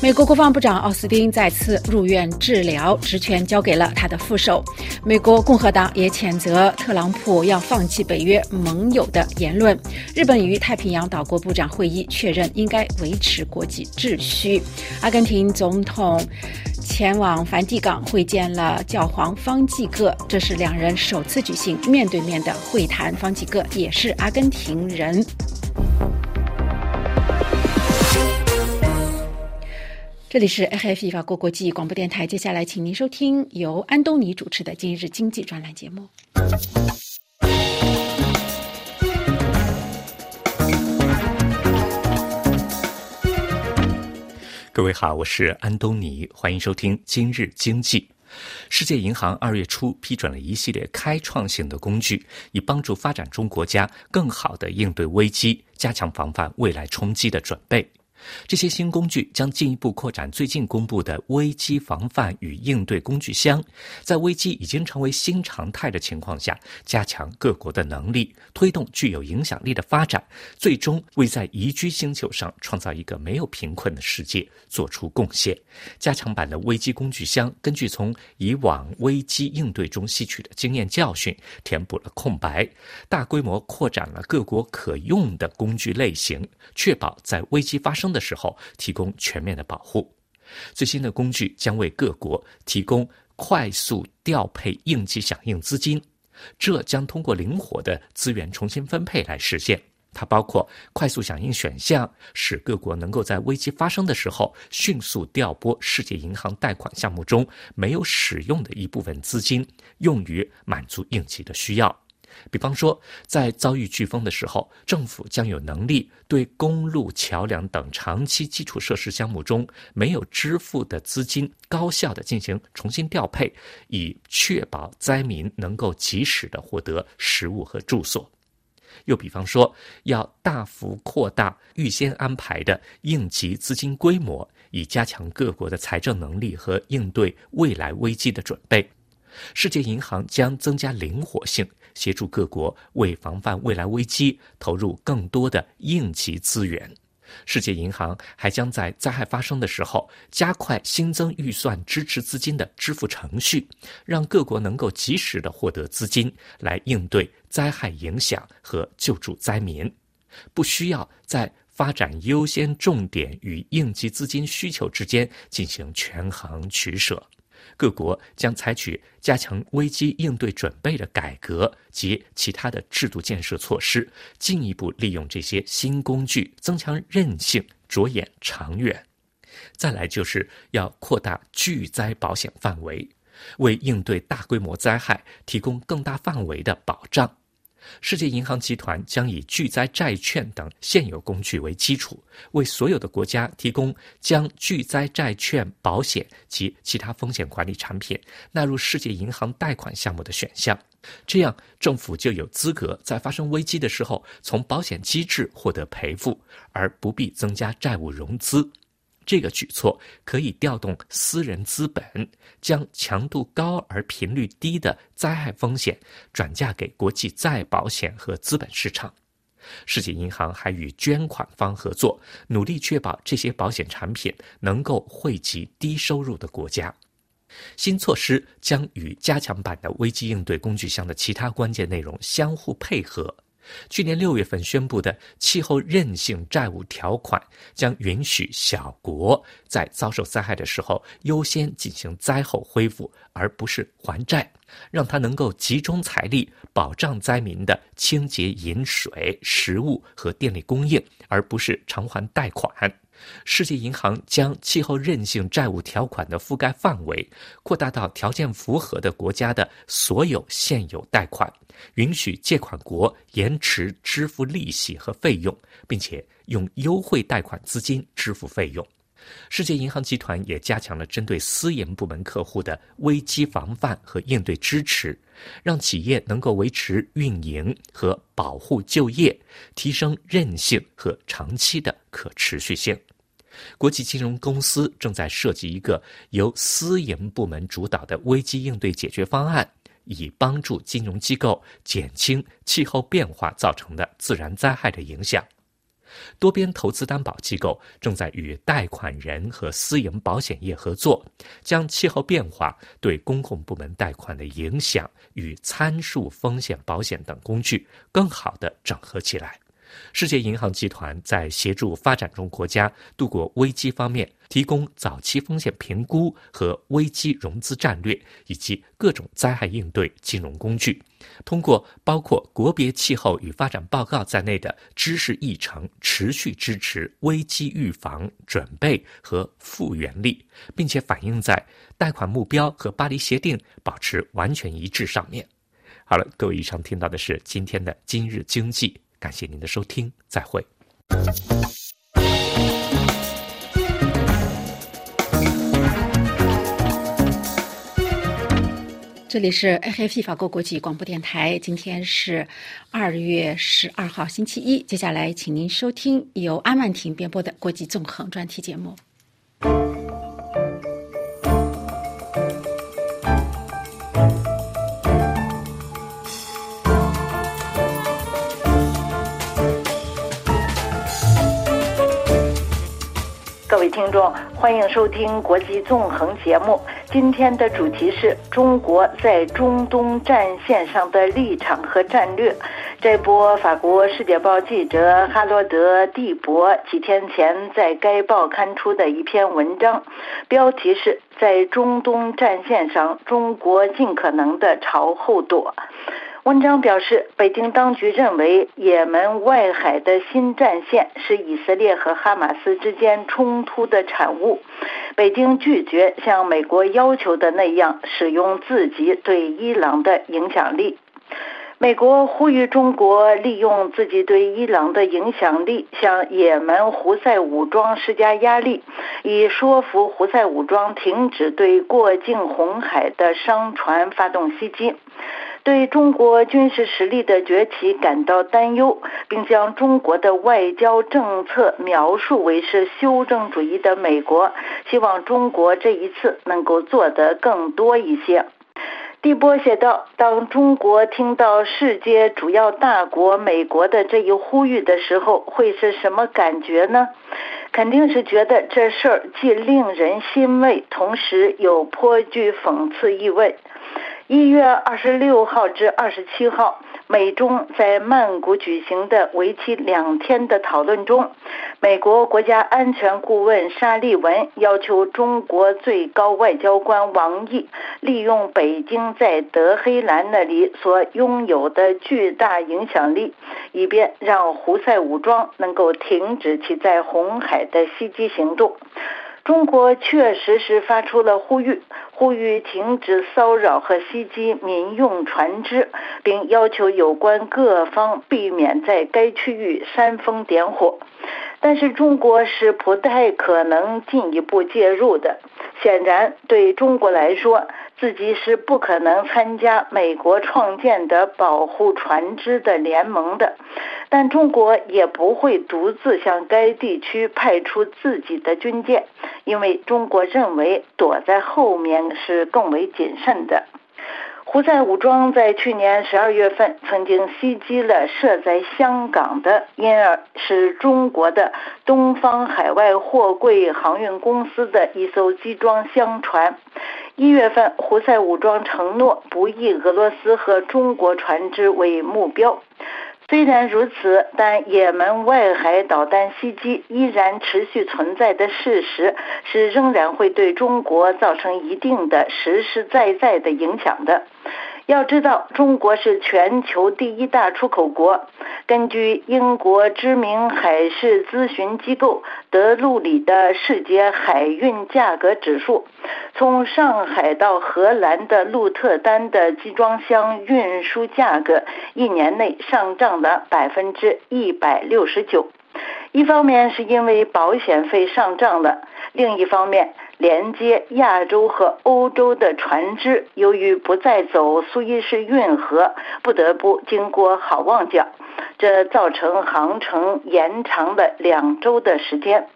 美国国防部长奥斯汀再次入院治疗，职权交给了他的副手。美国共和党也谴责特朗普要放弃北约盟友的言论。日本与太平洋岛国部长会议确认应该维持国际秩序。阿根廷总统。前往梵蒂冈会见了教皇方济各，这是两人首次举行面对面的会谈。方济各也是阿根廷人。这里是 FF 法国国际广播电台，接下来请您收听由安东尼主持的今日经济专栏节目。各位好，我是安东尼，欢迎收听今日经济。世界银行二月初批准了一系列开创性的工具，以帮助发展中国家更好地应对危机，加强防范未来冲击的准备。这些新工具将进一步扩展最近公布的危机防范与应对工具箱，在危机已经成为新常态的情况下，加强各国的能力，推动具有影响力的发展，最终为在宜居星球上创造一个没有贫困的世界做出贡献。加强版的危机工具箱根据从以往危机应对中吸取的经验教训，填补了空白，大规模扩展了各国可用的工具类型，确保在危机发生。的时候提供全面的保护，最新的工具将为各国提供快速调配应急响应资金，这将通过灵活的资源重新分配来实现。它包括快速响应选项，使各国能够在危机发生的时候迅速调拨世界银行贷款项目中没有使用的一部分资金，用于满足应急的需要。比方说，在遭遇飓风的时候，政府将有能力对公路、桥梁等长期基础设施项目中没有支付的资金，高效的进行重新调配，以确保灾民能够及时的获得食物和住所。又比方说，要大幅扩大预先安排的应急资金规模，以加强各国的财政能力和应对未来危机的准备。世界银行将增加灵活性。协助各国为防范未来危机投入更多的应急资源。世界银行还将在灾害发生的时候加快新增预算支持资金的支付程序，让各国能够及时的获得资金来应对灾害影响和救助灾民，不需要在发展优先重点与应急资金需求之间进行权衡取舍。各国将采取加强危机应对准备的改革及其他的制度建设措施，进一步利用这些新工具，增强韧性，着眼长远。再来就是要扩大巨灾保险范围，为应对大规模灾害提供更大范围的保障。世界银行集团将以巨灾债券等现有工具为基础，为所有的国家提供将巨灾债券保险及其他风险管理产品纳入世界银行贷款项目的选项。这样，政府就有资格在发生危机的时候从保险机制获得赔付，而不必增加债务融资。这个举措可以调动私人资本，将强度高而频率低的灾害风险转嫁给国际再保险和资本市场。世界银行还与捐款方合作，努力确保这些保险产品能够惠及低收入的国家。新措施将与加强版的危机应对工具箱的其他关键内容相互配合。去年六月份宣布的气候韧性债务条款，将允许小国在遭受灾害的时候优先进行灾后恢复，而不是还债，让它能够集中财力保障灾民的清洁饮水、食物和电力供应，而不是偿还贷款。世界银行将气候韧性债务条款的覆盖范围扩大到条件符合的国家的所有现有贷款，允许借款国延迟支付利息和费用，并且用优惠贷款资金支付费用。世界银行集团也加强了针对私营部门客户的危机防范和应对支持，让企业能够维持运营和保护就业，提升韧性和长期的可持续性。国际金融公司正在设计一个由私营部门主导的危机应对解决方案，以帮助金融机构减轻气候变化造成的自然灾害的影响。多边投资担保机构正在与贷款人和私营保险业合作，将气候变化对公共部门贷款的影响与参数风险保险等工具更好地整合起来。世界银行集团在协助发展中国家度过危机方面，提供早期风险评估和危机融资战略，以及各种灾害应对金融工具。通过包括国别气候与发展报告在内的知识议程，持续支持危机预防、准备和复原力，并且反映在贷款目标和巴黎协定保持完全一致上面。好了，各位，以上听到的是今天的今日经济。感谢您的收听，再会。这里是 AFP 法国国际广播电台，今天是二月十二号星期一。接下来，请您收听由阿曼婷编播的国际纵横专题节目。听众，欢迎收听国际纵横节目。今天的主题是中国在中东战线上的立场和战略。这波法国《世界报》记者哈罗德·蒂博几天前在该报刊出的一篇文章，标题是在中东战线上，中国尽可能的朝后躲。文章表示，北京当局认为，也门外海的新战线是以色列和哈马斯之间冲突的产物。北京拒绝像美国要求的那样使用自己对伊朗的影响力。美国呼吁中国利用自己对伊朗的影响力，向也门胡塞武装施加压力，以说服胡塞武装停止对过境红海的商船发动袭击。对中国军事实力的崛起感到担忧，并将中国的外交政策描述为是修正主义的美国，希望中国这一次能够做得更多一些。蒂波写道：“当中国听到世界主要大国美国的这一呼吁的时候，会是什么感觉呢？肯定是觉得这事儿既令人欣慰，同时又颇具讽刺意味。”一月二十六号至二十七号，美中在曼谷举行的为期两天的讨论中，美国国家安全顾问沙利文要求中国最高外交官王毅利用北京在德黑兰那里所拥有的巨大影响力，以便让胡塞武装能够停止其在红海的袭击行动。中国确实是发出了呼吁，呼吁停止骚扰和袭击民用船只，并要求有关各方避免在该区域煽风点火。但是中国是不太可能进一步介入的。显然，对中国来说，自己是不可能参加美国创建的保护船只的联盟的。但中国也不会独自向该地区派出自己的军舰，因为中国认为躲在后面是更为谨慎的。胡塞武装在去年十二月份曾经袭击了设在香港的，因而是中国的东方海外货柜航运公司的一艘集装箱船。一月份，胡塞武装承诺不以俄罗斯和中国船只为目标。虽然如此，但也门外海导弹袭击依然持续存在的事实，是仍然会对中国造成一定的实实在在的影响的。要知道，中国是全球第一大出口国。根据英国知名海事咨询机构德鲁里的世界海运价格指数，从上海到荷兰的鹿特丹的集装箱运输价格，一年内上涨了百分之一百六十九。一方面是因为保险费上涨了，另一方面。连接亚洲和欧洲的船只，由于不再走苏伊士运河，不得不经过好望角，这造成航程延长了两周的时间。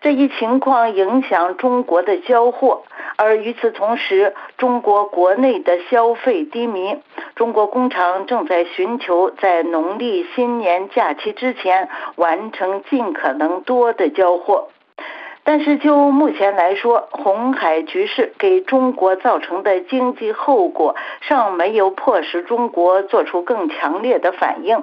这一情况影响中国的交货，而与此同时，中国国内的消费低迷。中国工厂正在寻求在农历新年假期之前完成尽可能多的交货。但是就目前来说，红海局势给中国造成的经济后果尚没有迫使中国做出更强烈的反应。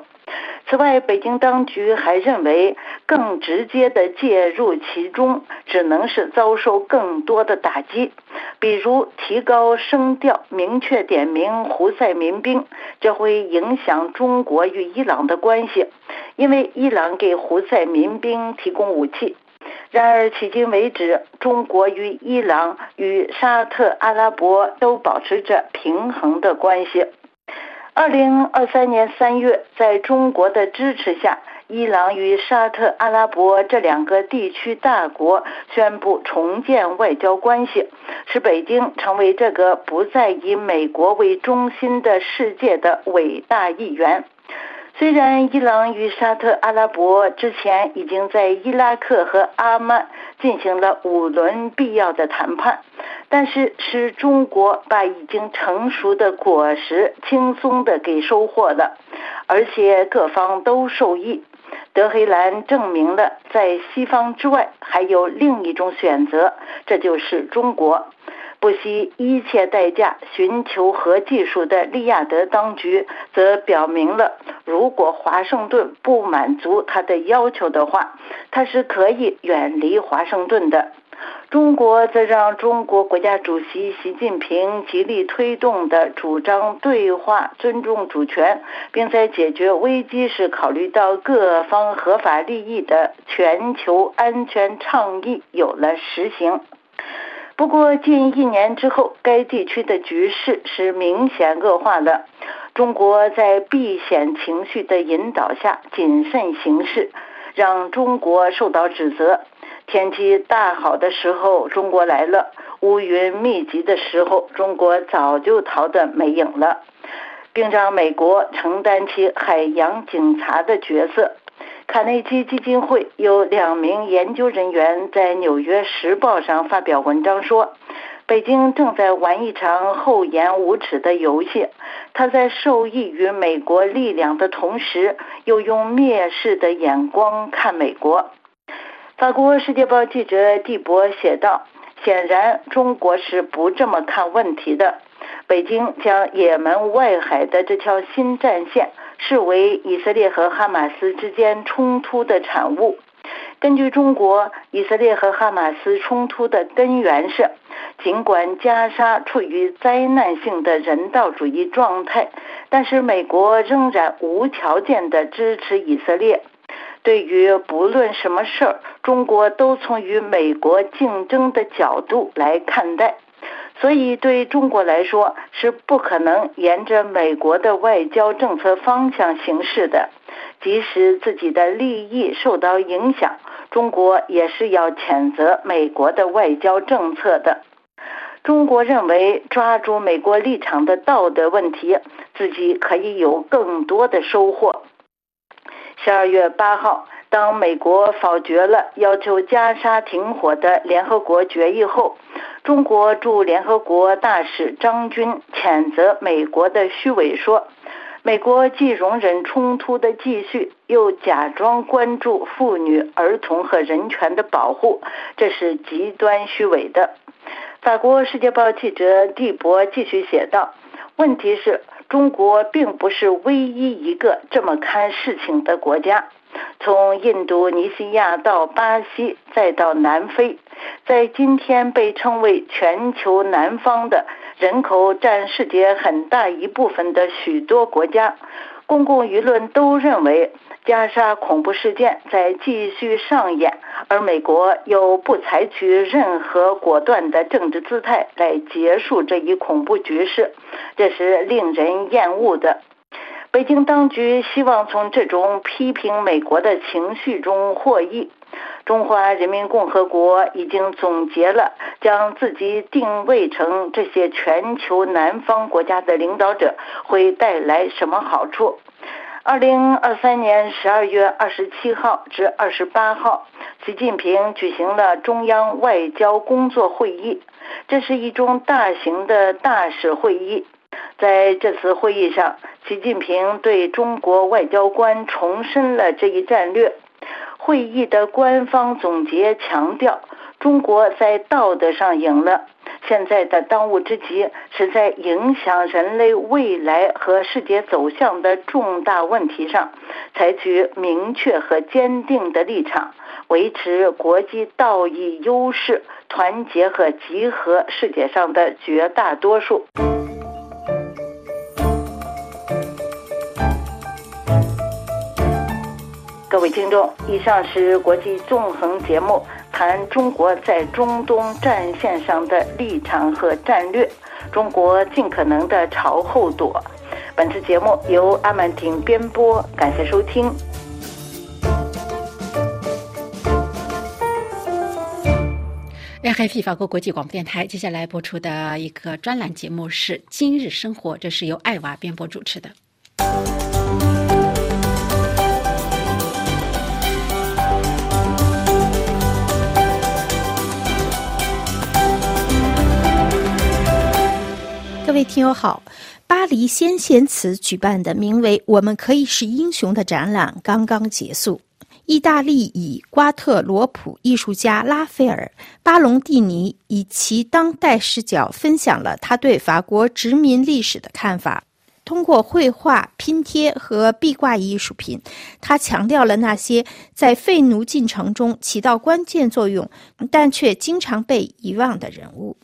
此外，北京当局还认为，更直接的介入其中，只能是遭受更多的打击，比如提高声调，明确点名胡塞民兵，这会影响中国与伊朗的关系，因为伊朗给胡塞民兵提供武器。然而，迄今为止，中国与伊朗与沙特阿拉伯都保持着平衡的关系。二零二三年三月，在中国的支持下，伊朗与沙特阿拉伯这两个地区大国宣布重建外交关系，使北京成为这个不再以美国为中心的世界的伟大一员。虽然伊朗与沙特阿拉伯之前已经在伊拉克和阿曼进行了五轮必要的谈判，但是是中国把已经成熟的果实轻松的给收获了，而且各方都受益。德黑兰证明了在西方之外还有另一种选择，这就是中国。不惜一切代价寻求核技术的利亚德当局，则表明了，如果华盛顿不满足他的要求的话，他是可以远离华盛顿的。中国则让中国国家主席习近平极力推动的主张对话、尊重主权，并在解决危机时考虑到各方合法利益的全球安全倡议有了实行。不过，近一年之后，该地区的局势是明显恶化的。中国在避险情绪的引导下谨慎行事，让中国受到指责。天气大好的时候，中国来了；乌云密集的时候，中国早就逃得没影了，并让美国承担起海洋警察的角色。卡内基基金会有两名研究人员在《纽约时报》上发表文章说，北京正在玩一场厚颜无耻的游戏。他在受益于美国力量的同时，又用蔑视的眼光看美国。法国《世界报》记者蒂博写道：“显然，中国是不这么看问题的。北京将也门外海的这条新战线。”视为以色列和哈马斯之间冲突的产物。根据中国，以色列和哈马斯冲突的根源是，尽管加沙处于灾难性的人道主义状态，但是美国仍然无条件的支持以色列。对于不论什么事儿，中国都从与美国竞争的角度来看待，所以对中国来说是不可能沿着美国的外交政策方向行事的。即使自己的利益受到影响，中国也是要谴责美国的外交政策的。中国认为抓住美国立场的道德问题，自己可以有更多的收获。十二月八号，当美国否决了要求加沙停火的联合国决议后，中国驻联合国大使张军谴责美国的虚伪，说：“美国既容忍冲突的继续，又假装关注妇女、儿童和人权的保护，这是极端虚伪的。”法国《世界报》记者蒂博继续写道：“问题是。”中国并不是唯一一个这么看事情的国家。从印度尼西亚到巴西，再到南非，在今天被称为全球南方的人口占世界很大一部分的许多国家，公共舆论都认为。加沙恐怖事件在继续上演，而美国又不采取任何果断的政治姿态来结束这一恐怖局势，这是令人厌恶的。北京当局希望从这种批评美国的情绪中获益。中华人民共和国已经总结了将自己定位成这些全球南方国家的领导者会带来什么好处。二零二三年十二月二十七号至二十八号，习近平举行了中央外交工作会议。这是一种大型的大使会议。在这次会议上，习近平对中国外交官重申了这一战略。会议的官方总结强调，中国在道德上赢了。现在的当务之急是在影响人类未来和世界走向的重大问题上，采取明确和坚定的立场，维持国际道义优势，团结和集合世界上的绝大多数。位听众，以上是国际纵横节目。谈中国在中东战线上的立场和战略，中国尽可能的朝后躲。本次节目由阿曼婷编播，感谢收听。RFI 法国国际广播电台接下来播出的一个专栏节目是《今日生活》，这是由艾娃编播主持的。各位听友好，巴黎先贤祠举办的名为“我们可以是英雄”的展览刚刚结束。意大利以瓜特罗普艺术家拉斐尔·巴隆蒂尼以其当代视角分享了他对法国殖民历史的看法。通过绘画、拼贴和壁挂艺术品，他强调了那些在废奴进程中起到关键作用，但却经常被遗忘的人物。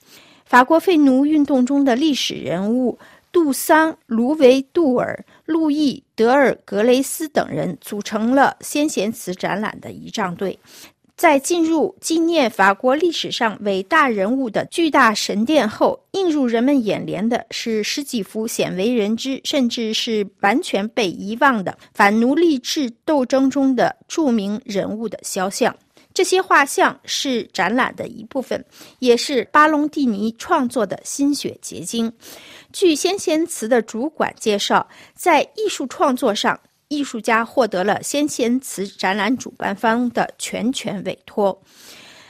法国废奴运动中的历史人物杜桑、卢维杜尔、路易德尔格雷斯等人组成了先贤祠展览的仪仗队。在进入纪念法国历史上伟大人物的巨大神殿后，映入人们眼帘的是十几幅鲜为人知，甚至是完全被遗忘的反奴隶制斗争中的著名人物的肖像。这些画像是展览的一部分，也是巴隆蒂尼创作的心血结晶。据先贤祠的主管介绍，在艺术创作上，艺术家获得了先贤祠展览主办方的全权委托。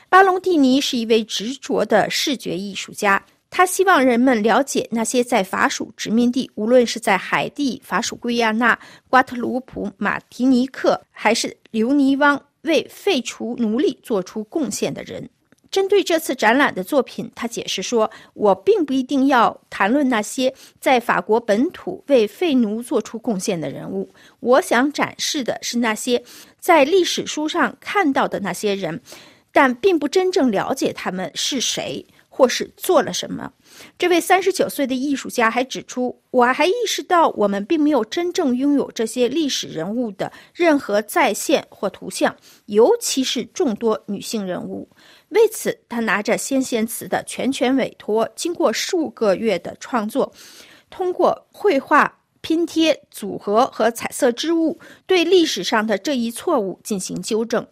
巴隆蒂尼是一位执着的视觉艺术家，他希望人们了解那些在法属殖民地，无论是在海地、法属圭亚那、瓜特鲁普、马提尼克，还是留尼汪。为废除奴隶做出贡献的人，针对这次展览的作品，他解释说：“我并不一定要谈论那些在法国本土为废奴做出贡献的人物，我想展示的是那些在历史书上看到的那些人，但并不真正了解他们是谁。”或是做了什么。这位三十九岁的艺术家还指出，我还意识到我们并没有真正拥有这些历史人物的任何再现或图像，尤其是众多女性人物。为此，他拿着先贤祠的全权委托，经过数个月的创作，通过绘画。拼贴、组合和彩色织物，对历史上的这一错误进行纠正。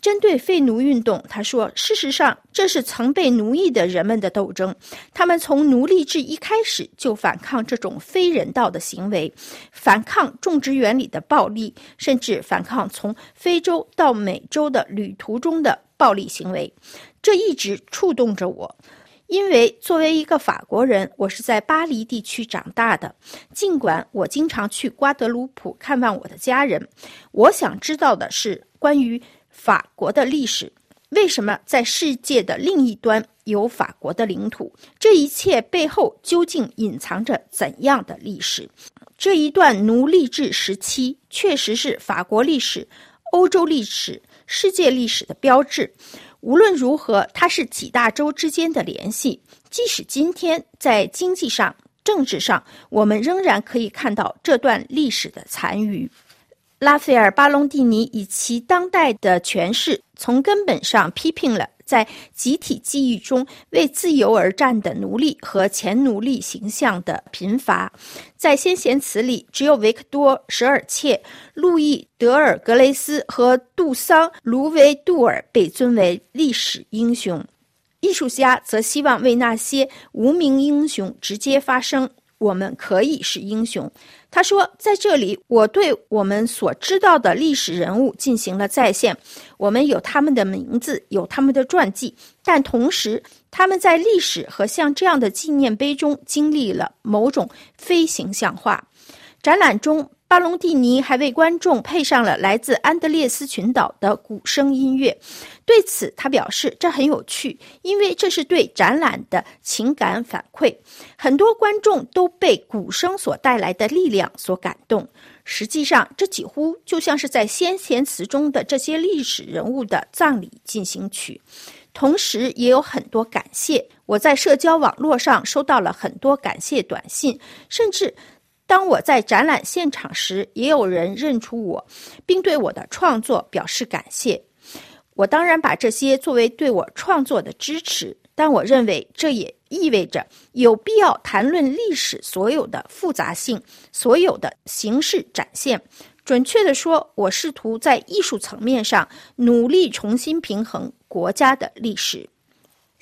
针对废奴运动，他说：“事实上，这是曾被奴役的人们的斗争。他们从奴隶制一开始就反抗这种非人道的行为，反抗种植园里的暴力，甚至反抗从非洲到美洲的旅途中的暴力行为。这一直触动着我。”因为作为一个法国人，我是在巴黎地区长大的。尽管我经常去瓜德鲁普看望我的家人，我想知道的是关于法国的历史。为什么在世界的另一端有法国的领土？这一切背后究竟隐藏着怎样的历史？这一段奴隶制时期确实是法国历史、欧洲历史、世界历史的标志。无论如何，它是几大洲之间的联系。即使今天在经济上、政治上，我们仍然可以看到这段历史的残余。拉斐尔·巴隆蒂尼以其当代的诠释，从根本上批评了。在集体记忆中为自由而战的奴隶和前奴隶形象的贫乏，在先贤祠里，只有维克多·舍尔切、路易·德尔格雷斯和杜桑·卢维杜尔被尊为历史英雄。艺术家则希望为那些无名英雄直接发声。我们可以是英雄。他说：“在这里，我对我们所知道的历史人物进行了再现。我们有他们的名字，有他们的传记，但同时，他们在历史和像这样的纪念碑中经历了某种非形象化。展览中。”巴隆蒂尼还为观众配上了来自安德烈斯群岛的鼓声音乐。对此，他表示这很有趣，因为这是对展览的情感反馈。很多观众都被鼓声所带来的力量所感动。实际上，这几乎就像是在先贤祠中的这些历史人物的葬礼进行曲。同时，也有很多感谢。我在社交网络上收到了很多感谢短信，甚至。当我在展览现场时，也有人认出我，并对我的创作表示感谢。我当然把这些作为对我创作的支持，但我认为这也意味着有必要谈论历史所有的复杂性、所有的形式展现。准确地说，我试图在艺术层面上努力重新平衡国家的历史。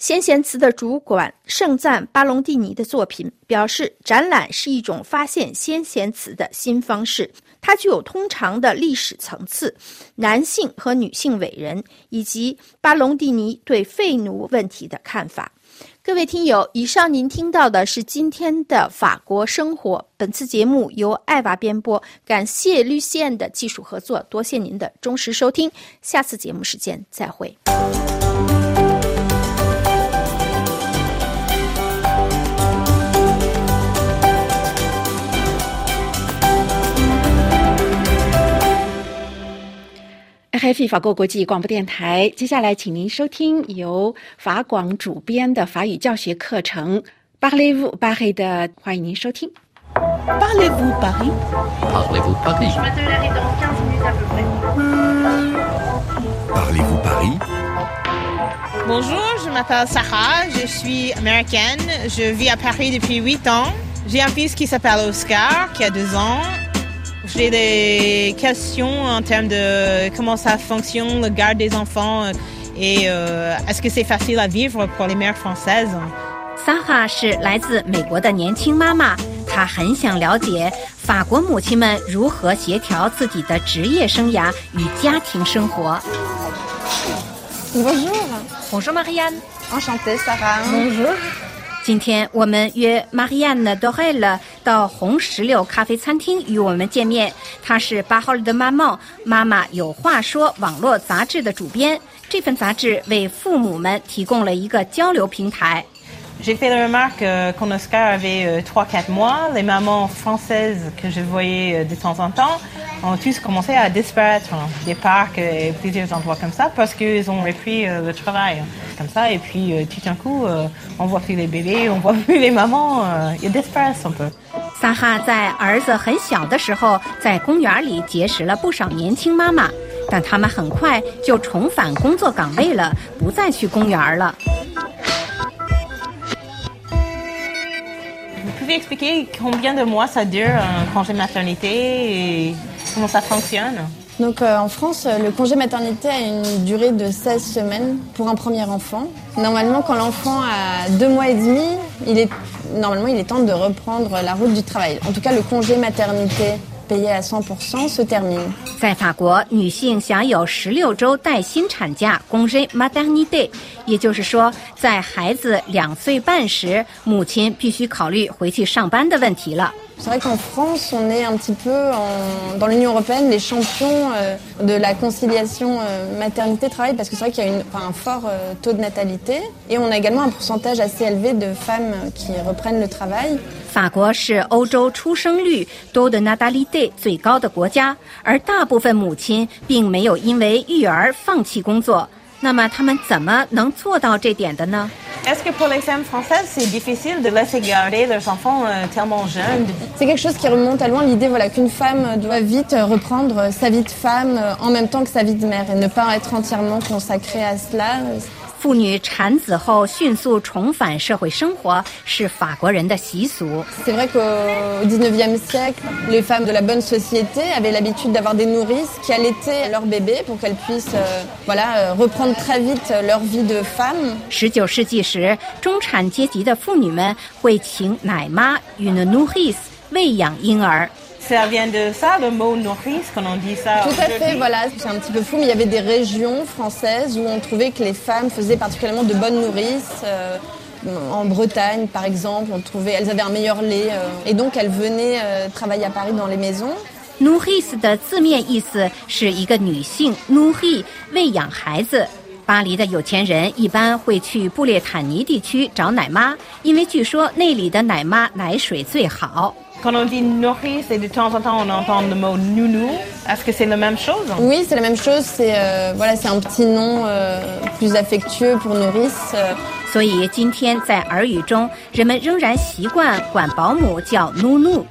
先贤祠的主管盛赞巴隆蒂尼的作品，表示展览是一种发现先贤祠的新方式。它具有通常的历史层次、男性和女性伟人，以及巴隆蒂尼对废奴问题的看法。各位听友，以上您听到的是今天的法国生活。本次节目由艾娃编播，感谢绿线的技术合作，多谢您的忠实收听。下次节目时间再会。Happy 法国国际广播电台，接下来请您收听由法广主编的法语教学课程《Parlez-vous Paris》的，欢迎您收听。Parlez-vous Paris？Parlez-vous Paris？Je m'attendrai dans 15 minutes à peu près. Parlez-vous Paris Bonjour, je m'appelle Sarah, je suis américaine, je vis à Paris depuis 8 ans. J'ai un fils qui s'appelle Oscar, qui a 2 ans. J'ai des questions en termes de comment ça fonctionne, le garde des enfants, et euh, est-ce que c'est facile à vivre pour les mères françaises? Sarah 是来自美国的年轻妈妈，她很想了解法国母亲们如何协调自己的职业生涯与家庭生活。Bonjour. Bonjour Marianne. Enchantée Sarah. Bonjour. 今天我们约 Marianne Dorel 到红石榴咖啡餐厅与我们见面。她是八号的妈妈，妈妈有话说网络杂志的主编。这份杂志为父母们提供了一个交流平台。J'ai fait la remarque euh, quand Oscar avait 3-4 mois, les mamans françaises que je voyais de temps en temps ont tous commencé à disparaître hein, des parcs et plusieurs endroits comme ça parce qu'ils ont repris le travail comme ça et puis tout d'un coup on voit plus les bébés, on voit plus [LAUGHS] les mamans, ils disparaissent un peu. 萨哈在儿子很小的时候，在公园里结识了不少年轻妈妈，但他们很快就重返工作岗位了，不再去公园了。 Expliquer combien de mois ça dure un congé maternité et comment ça fonctionne? Donc euh, en France, le congé maternité a une durée de 16 semaines pour un premier enfant. Normalement, quand l'enfant a deux mois et demi, il est normalement il est temps de reprendre la route du travail. En tout cas, le congé maternité 在法国，女性享有十六周带薪产假 （congé maternité），也就是说，在孩子两岁半时，母亲必须考虑回去上班的问题了。c'est vrai qu'en France, on est un petit peu, dans l'Union européenne, les champions euh, de la conciliation euh, maternité-travail, parce que c'est vrai qu'il y a un fort euh, taux de natalité, et on a également un pourcentage assez élevé de femmes qui reprennent le travail. 法国是欧洲出生率多的 natalité 最高的国家，而大部分母亲并没有因为育儿放弃工作。 那么他们怎么能做到这点的呢？est-ce que pour les femmes françaises, c'est difficile de laisser garder leurs enfants euh, tellement jeunes C'est quelque chose qui remonte à loin, l'idée voilà, qu'une femme doit vite reprendre sa vie de femme euh, en même temps que sa vie de mère et ne pas être entièrement consacrée à cela. 妇女产子后迅速重返社会生活是法国人的习俗。C'est vrai qu'au XIXe siècle, les femmes de la bonne société avaient l'habitude d'avoir des nourrices qui allaitaient leurs bébés pour qu'elles puissent, euh, voilà, euh, reprendre très vite leur vie de femme. 十九世纪时，中产阶级的妇女们会请奶妈 une nourrice 喂养婴儿。ça vient de ça, le mot nourrice, quand on dit ça Tout à fait, voilà. C'est un petit peu fou, mais il y avait des régions françaises où on trouvait que les femmes faisaient particulièrement de bonnes nourrices. Euh, en Bretagne, par exemple, on trouvait, elles avaient un meilleur lait, euh, et donc elles venaient euh, travailler à Paris dans les maisons. Nourrice 的字面意思是一个女性 nourri 喂养孩子。巴黎的有钱人一般会去布列坦尼地区找奶妈，因为据说那里的奶妈奶水最好。 quand on dit nourrice et de temps en temps on entend le mot nounou, est-ce que c'est la même chose Oui, c'est la même chose. C'est euh, voilà, c'est un petit nom euh, plus affectueux pour nourrice. 所以今天在耳语中，人们仍然习惯管保姆叫 nounou。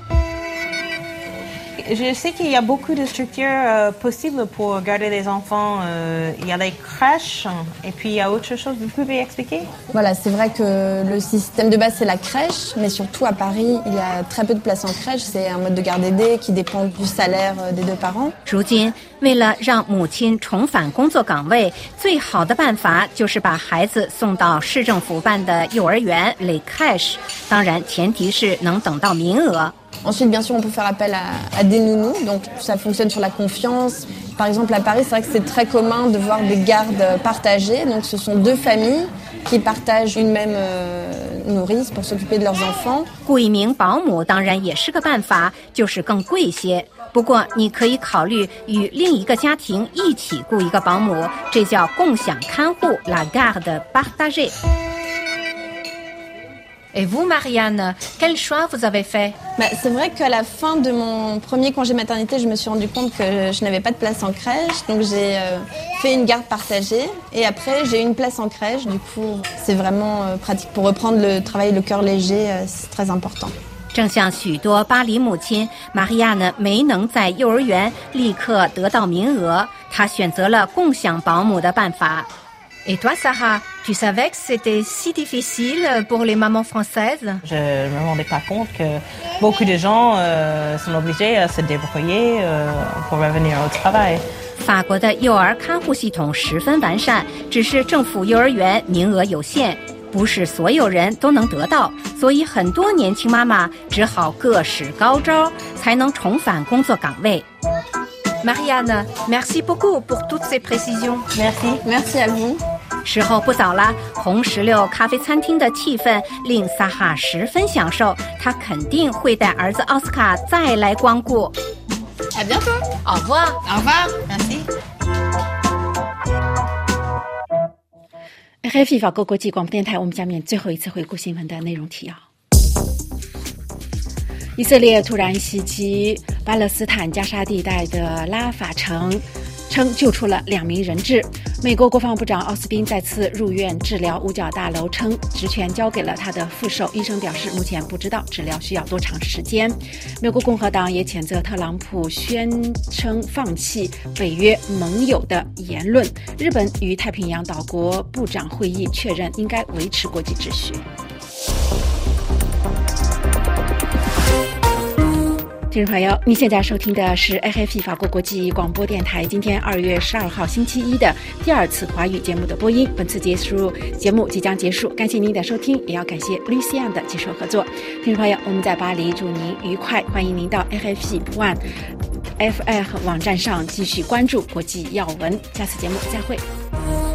je sais qu'il y a beaucoup de structures euh, possibles pour garder les enfants. Euh, il y a les crèches et puis il y a autre chose. Vous pouvez expliquer Voilà, c'est vrai que le système de base c'est la crèche, mais surtout à Paris, il y a très peu de places en crèche. C'est un mode de garde aidé qui dépend du salaire euh, des deux parents. 如今，为了让母亲重返工作岗位，最好的办法就是把孩子送到市政府办的幼儿园 les crèches。当然，前提是能等到名额。 Ensuite, bien sûr, on peut faire appel à, des nounous, donc ça fonctionne sur la confiance. Par exemple, à Paris, c'est vrai que c'est très commun de voir des gardes partagées. Donc, ce sont deux familles qui partagent une même euh, nourrice pour s'occuper de leurs enfants. 雇一名保姆当然也是个办法，就是更贵些。不过，你可以考虑与另一个家庭一起雇一个保姆，这叫共享看护 （la garde partagée）。 Et vous, Marianne, quel choix vous avez fait bah, C'est vrai qu'à la fin de mon premier congé maternité, je me suis rendu compte que je n'avais pas de place en crèche. Donc j'ai euh, fait une garde partagée. Et après, j'ai eu une place en crèche. Du coup, c'est vraiment euh, pratique. Pour reprendre le travail le cœur léger, euh, c'est très important. 正像许多巴黎母亲，玛利亚呢没能在幼儿园立刻得到名额，她选择了共享保姆的办法。et toi, Sarah, tu savais que c'était si difficile pour les mamans françaises Je ne me rendais pas compte que beaucoup de gens euh, sont obligés à se débrouiller euh, pour revenir au travail. 法国的幼儿看护系统十分完善，只是政府幼儿园名额有限，不是所有人都能得到，所以很多年轻妈妈只好各使高招，才能重返工作岗位。Marianne, merci beaucoup pour toutes ces précisions. Merci, merci à vous. 时候不早了，红石榴咖啡餐厅的气氛令萨哈十分享受，他肯定会带儿子奥斯卡再来光顾。À bientôt. Au revoir. Au revoir. Merci. 黑非法国国际广播电台，我们下面最后一次回顾新闻的内容提要。以色列突然袭击巴勒斯坦加沙地带的拉法城，称救出了两名人质。美国国防部长奥斯汀再次入院治疗，五角大楼称职权交给了他的副手。医生表示，目前不知道治疗需要多长时间。美国共和党也谴责特朗普宣称放弃北约盟友的言论。日本与太平洋岛国部长会议确认应该维持国际秩序。听众朋友，您现在收听的是 AFP 法国国际广播电台。今天二月十二号星期一的第二次华语节目的播音，本次结束节目即将结束，感谢您的收听，也要感谢 Lucian 的技术合作。听众朋友，我们在巴黎，祝您愉快，欢迎您到 AFP One FF 网站上继续关注国际要闻。下次节目再会。